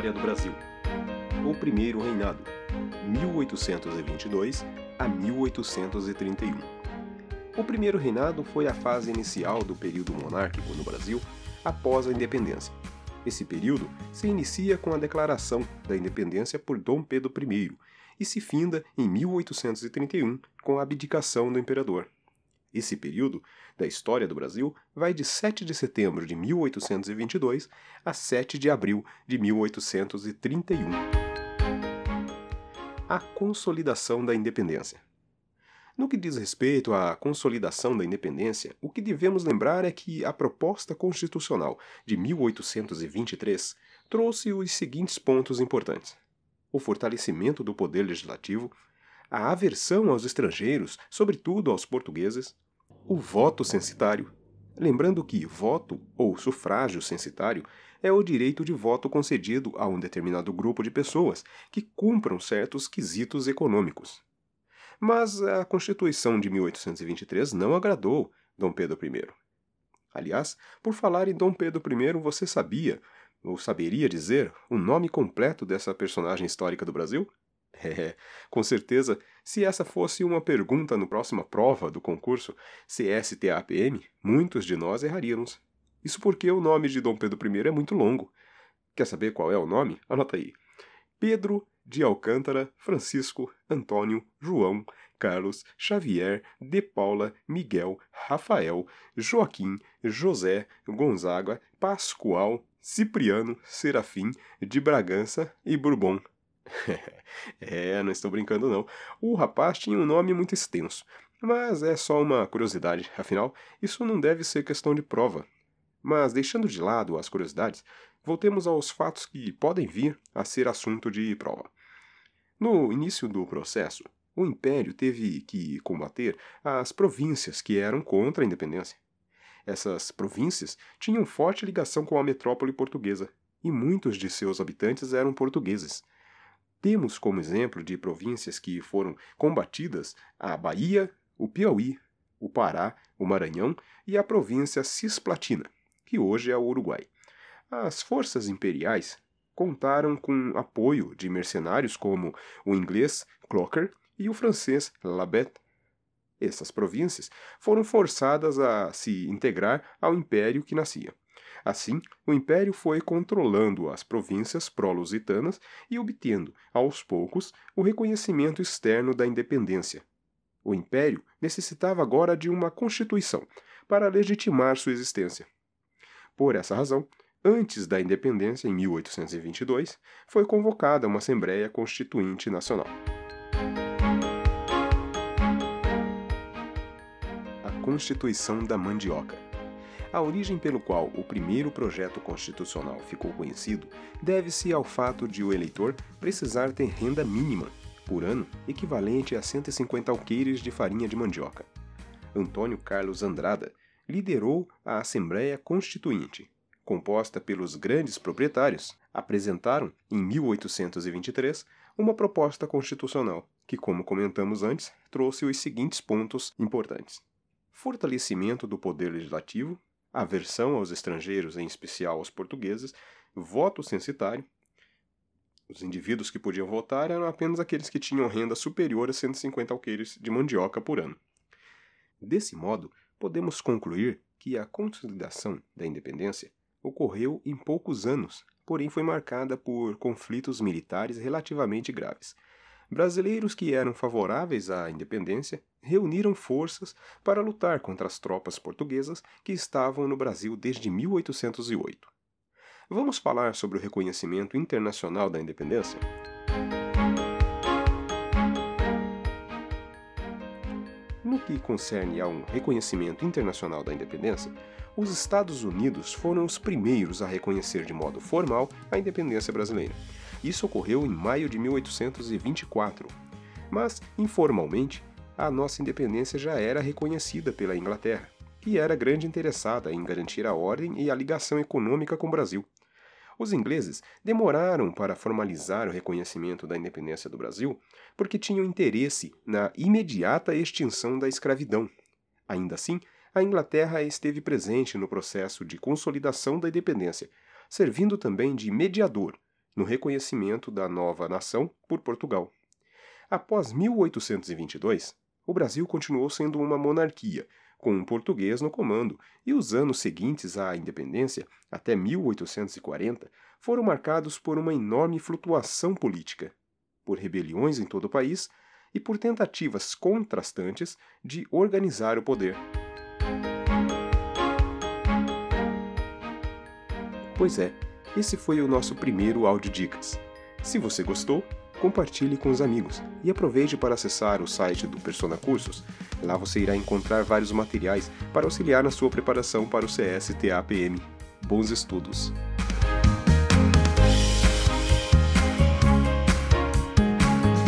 História do Brasil. O Primeiro Reinado, 1822 a 1831. O Primeiro Reinado foi a fase inicial do período monárquico no Brasil após a independência. Esse período se inicia com a declaração da independência por Dom Pedro I e se finda em 1831 com a abdicação do imperador. Esse período da história do Brasil vai de 7 de setembro de 1822 a 7 de abril de 1831. A consolidação da independência. No que diz respeito à consolidação da independência, o que devemos lembrar é que a proposta constitucional de 1823 trouxe os seguintes pontos importantes: o fortalecimento do poder legislativo, a aversão aos estrangeiros, sobretudo aos portugueses, o voto censitário. Lembrando que voto ou sufrágio censitário é o direito de voto concedido a um determinado grupo de pessoas que cumpram certos quesitos econômicos. Mas a Constituição de 1823 não agradou Dom Pedro I. Aliás, por falar em Dom Pedro I, você sabia, ou saberia dizer, o nome completo dessa personagem histórica do Brasil? É, com certeza, se essa fosse uma pergunta no próxima prova do concurso CSTAPM, muitos de nós erraríamos. Isso porque o nome de Dom Pedro I é muito longo. Quer saber qual é o nome? Anota aí. Pedro de Alcântara, Francisco, Antônio, João, Carlos, Xavier, De Paula, Miguel, Rafael, Joaquim, José, Gonzaga, Pascoal, Cipriano, Serafim, de Bragança e Bourbon. é, não estou brincando não. O rapaz tinha um nome muito extenso, mas é só uma curiosidade, afinal, isso não deve ser questão de prova. Mas deixando de lado as curiosidades, voltemos aos fatos que podem vir a ser assunto de prova. No início do processo, o Império teve que combater as províncias que eram contra a independência. Essas províncias tinham forte ligação com a metrópole portuguesa, e muitos de seus habitantes eram portugueses. Temos como exemplo de províncias que foram combatidas a Bahia, o Piauí, o Pará, o Maranhão e a província Cisplatina, que hoje é o Uruguai. As forças imperiais contaram com apoio de mercenários como o inglês Clocker e o francês Labette. Essas províncias foram forçadas a se integrar ao império que nascia. Assim, o império foi controlando as províncias pró-lusitanas e obtendo, aos poucos, o reconhecimento externo da independência. O império necessitava agora de uma constituição para legitimar sua existência. Por essa razão, antes da independência, em 1822, foi convocada uma Assembleia Constituinte Nacional. A Constituição da Mandioca a origem pelo qual o primeiro projeto constitucional ficou conhecido deve-se ao fato de o eleitor precisar ter renda mínima por ano equivalente a 150 alqueires de farinha de mandioca. Antônio Carlos Andrada liderou a Assembleia Constituinte, composta pelos grandes proprietários, apresentaram, em 1823, uma proposta constitucional que, como comentamos antes, trouxe os seguintes pontos importantes: fortalecimento do poder legislativo aversão aos estrangeiros, em especial aos portugueses, voto censitário. Os indivíduos que podiam votar eram apenas aqueles que tinham renda superior a 150 alqueires de mandioca por ano. Desse modo, podemos concluir que a consolidação da independência ocorreu em poucos anos, porém foi marcada por conflitos militares relativamente graves, brasileiros que eram favoráveis à independência reuniram forças para lutar contra as tropas portuguesas que estavam no Brasil desde 1808. Vamos falar sobre o reconhecimento internacional da independência? No que concerne ao reconhecimento internacional da independência, os Estados Unidos foram os primeiros a reconhecer de modo formal a independência brasileira isso ocorreu em maio de 1824. Mas, informalmente, a nossa independência já era reconhecida pela Inglaterra, que era grande interessada em garantir a ordem e a ligação econômica com o Brasil. Os ingleses demoraram para formalizar o reconhecimento da independência do Brasil porque tinham interesse na imediata extinção da escravidão. Ainda assim, a Inglaterra esteve presente no processo de consolidação da independência, servindo também de mediador no reconhecimento da nova nação por Portugal. Após 1822, o Brasil continuou sendo uma monarquia, com um português no comando, e os anos seguintes à independência, até 1840, foram marcados por uma enorme flutuação política, por rebeliões em todo o país e por tentativas contrastantes de organizar o poder. Pois é, esse foi o nosso primeiro áudio dicas. Se você gostou, compartilhe com os amigos e aproveite para acessar o site do Persona Cursos. Lá você irá encontrar vários materiais para auxiliar na sua preparação para o CSTAPM. Bons estudos!